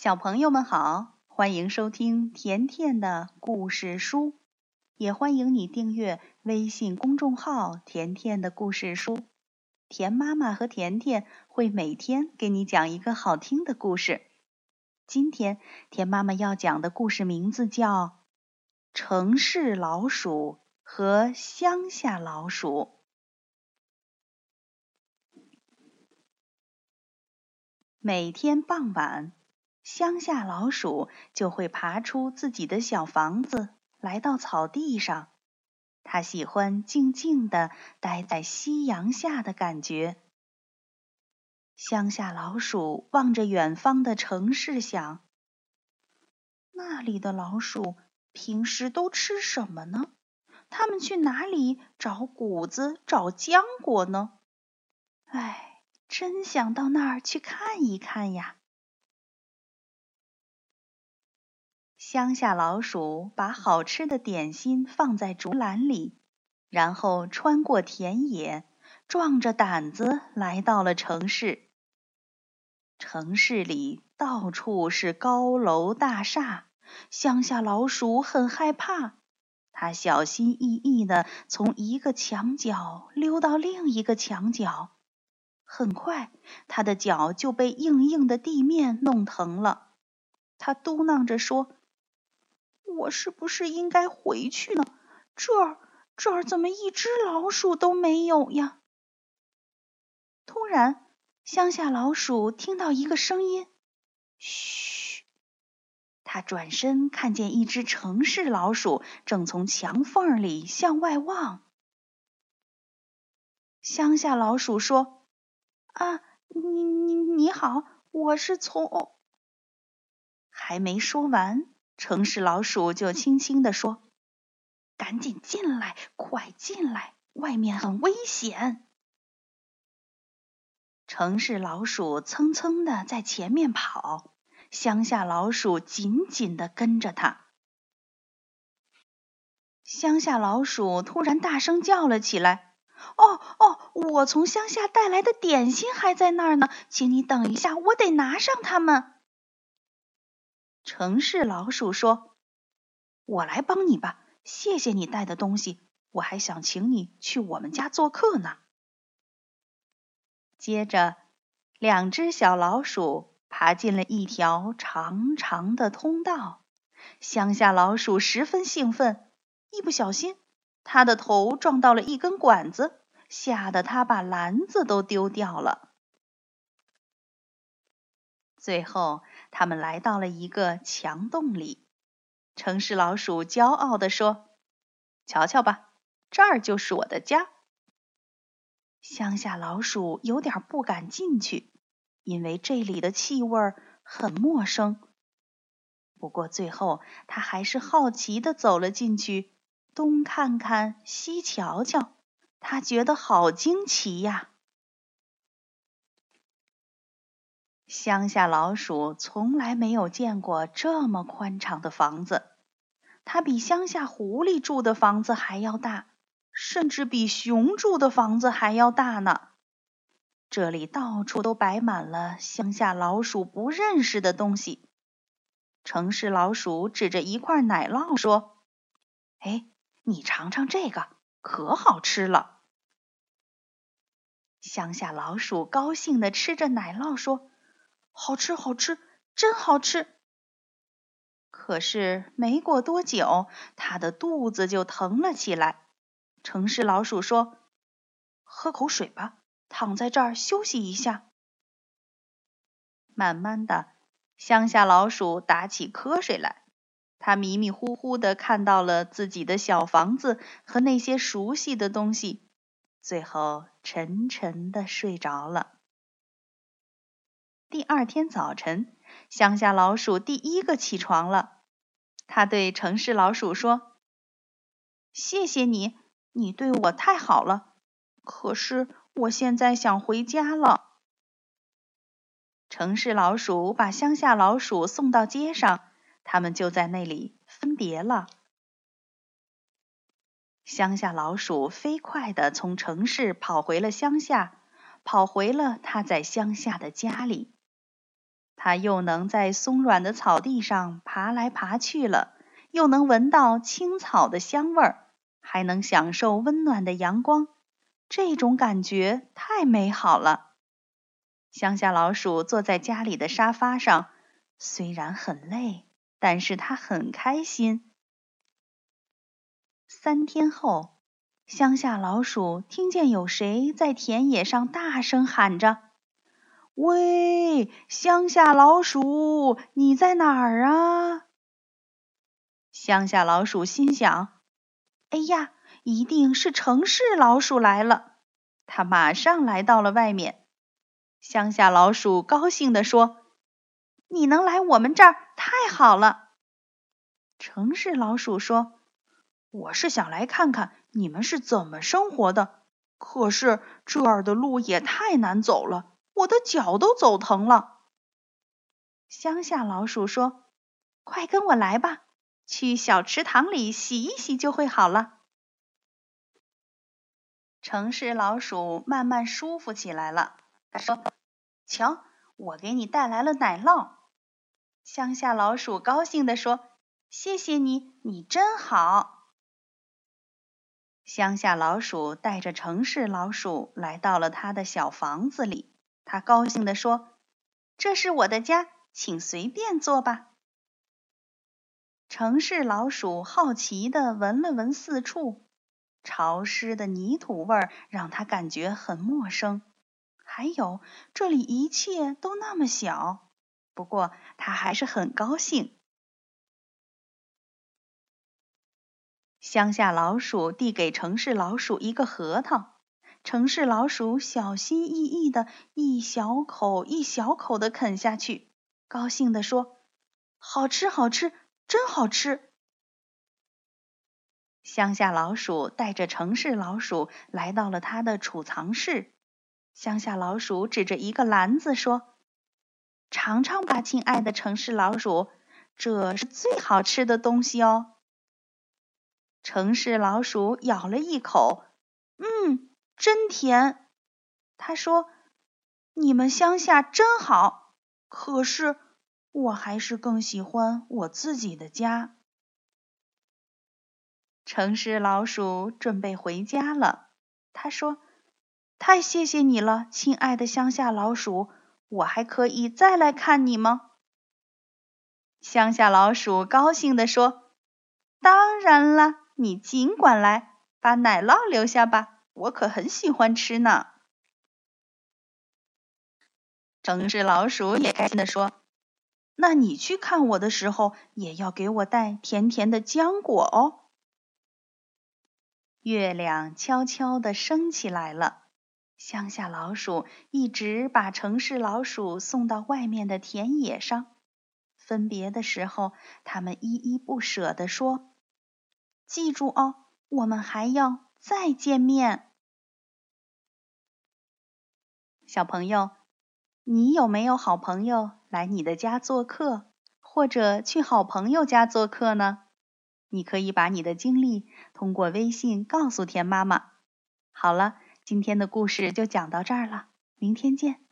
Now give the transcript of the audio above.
小朋友们好，欢迎收听甜甜的故事书，也欢迎你订阅微信公众号“甜甜的故事书”。甜妈妈和甜甜会每天给你讲一个好听的故事。今天甜妈妈要讲的故事名字叫《城市老鼠和乡下老鼠》。每天傍晚。乡下老鼠就会爬出自己的小房子，来到草地上。它喜欢静静地待在夕阳下的感觉。乡下老鼠望着远方的城市，想：那里的老鼠平时都吃什么呢？它们去哪里找谷子、找浆果呢？哎，真想到那儿去看一看呀！乡下老鼠把好吃的点心放在竹篮里，然后穿过田野，壮着胆子来到了城市。城市里到处是高楼大厦，乡下老鼠很害怕。它小心翼翼地从一个墙角溜到另一个墙角，很快，它的脚就被硬硬的地面弄疼了。它嘟囔着说。我是不是应该回去呢？这儿这儿怎么一只老鼠都没有呀？突然，乡下老鼠听到一个声音：“嘘！”他转身看见一只城市老鼠正从墙缝里向外望。乡下老鼠说：“啊，你你你好，我是从……”还没说完。城市老鼠就轻轻地说：“赶紧进来，快进来，外面很危险。”城市老鼠蹭蹭的在前面跑，乡下老鼠紧紧的跟着它。乡下老鼠突然大声叫了起来：“哦哦，我从乡下带来的点心还在那儿呢，请你等一下，我得拿上它们。”城市老鼠说：“我来帮你吧，谢谢你带的东西，我还想请你去我们家做客呢。”接着，两只小老鼠爬进了一条长长的通道。乡下老鼠十分兴奋，一不小心，它的头撞到了一根管子，吓得它把篮子都丢掉了。最后。他们来到了一个墙洞里，城市老鼠骄傲地说：“瞧瞧吧，这儿就是我的家。”乡下老鼠有点不敢进去，因为这里的气味很陌生。不过最后，他还是好奇地走了进去，东看看，西瞧瞧，他觉得好惊奇呀！乡下老鼠从来没有见过这么宽敞的房子，它比乡下狐狸住的房子还要大，甚至比熊住的房子还要大呢。这里到处都摆满了乡下老鼠不认识的东西。城市老鼠指着一块奶酪说：“哎，你尝尝这个，可好吃了。”乡下老鼠高兴地吃着奶酪说。好吃，好吃，真好吃。可是没过多久，他的肚子就疼了起来。城市老鼠说：“喝口水吧，躺在这儿休息一下。”慢慢的，乡下老鼠打起瞌睡来。它迷迷糊糊的看到了自己的小房子和那些熟悉的东西，最后沉沉的睡着了。第二天早晨，乡下老鼠第一个起床了。他对城市老鼠说：“谢谢你，你对我太好了。可是我现在想回家了。”城市老鼠把乡下老鼠送到街上，他们就在那里分别了。乡下老鼠飞快地从城市跑回了乡下，跑回了他在乡下的家里。它又能在松软的草地上爬来爬去了，又能闻到青草的香味儿，还能享受温暖的阳光，这种感觉太美好了。乡下老鼠坐在家里的沙发上，虽然很累，但是它很开心。三天后，乡下老鼠听见有谁在田野上大声喊着。喂，乡下老鼠，你在哪儿啊？乡下老鼠心想：“哎呀，一定是城市老鼠来了。”它马上来到了外面。乡下老鼠高兴地说：“你能来我们这儿，太好了。”城市老鼠说：“我是想来看看你们是怎么生活的，可是这儿的路也太难走了。”我的脚都走疼了。乡下老鼠说：“快跟我来吧，去小池塘里洗一洗就会好了。”城市老鼠慢慢舒服起来了。他说：“瞧，我给你带来了奶酪。”乡下老鼠高兴地说：“谢谢你，你真好。”乡下老鼠带着城市老鼠来到了他的小房子里。他高兴地说：“这是我的家，请随便坐吧。”城市老鼠好奇地闻了闻四处，潮湿的泥土味儿让他感觉很陌生。还有，这里一切都那么小。不过，他还是很高兴。乡下老鼠递给城市老鼠一个核桃。城市老鼠小心翼翼的一小口一小口的啃下去，高兴地说：“好吃，好吃，真好吃！”乡下老鼠带着城市老鼠来到了他的储藏室。乡下老鼠指着一个篮子说：“尝尝吧，亲爱的城市老鼠，这是最好吃的东西哦。”城市老鼠咬了一口，真甜，他说：“你们乡下真好，可是我还是更喜欢我自己的家。”城市老鼠准备回家了，他说：“太谢谢你了，亲爱的乡下老鼠，我还可以再来看你吗？”乡下老鼠高兴地说：“当然了，你尽管来，把奶酪留下吧。”我可很喜欢吃呢。城市老鼠也开心地说：“那你去看我的时候，也要给我带甜甜的浆果哦。”月亮悄悄地升起来了。乡下老鼠一直把城市老鼠送到外面的田野上。分别的时候，他们依依不舍地说：“记住哦，我们还要再见面。”小朋友，你有没有好朋友来你的家做客，或者去好朋友家做客呢？你可以把你的经历通过微信告诉田妈妈。好了，今天的故事就讲到这儿了，明天见。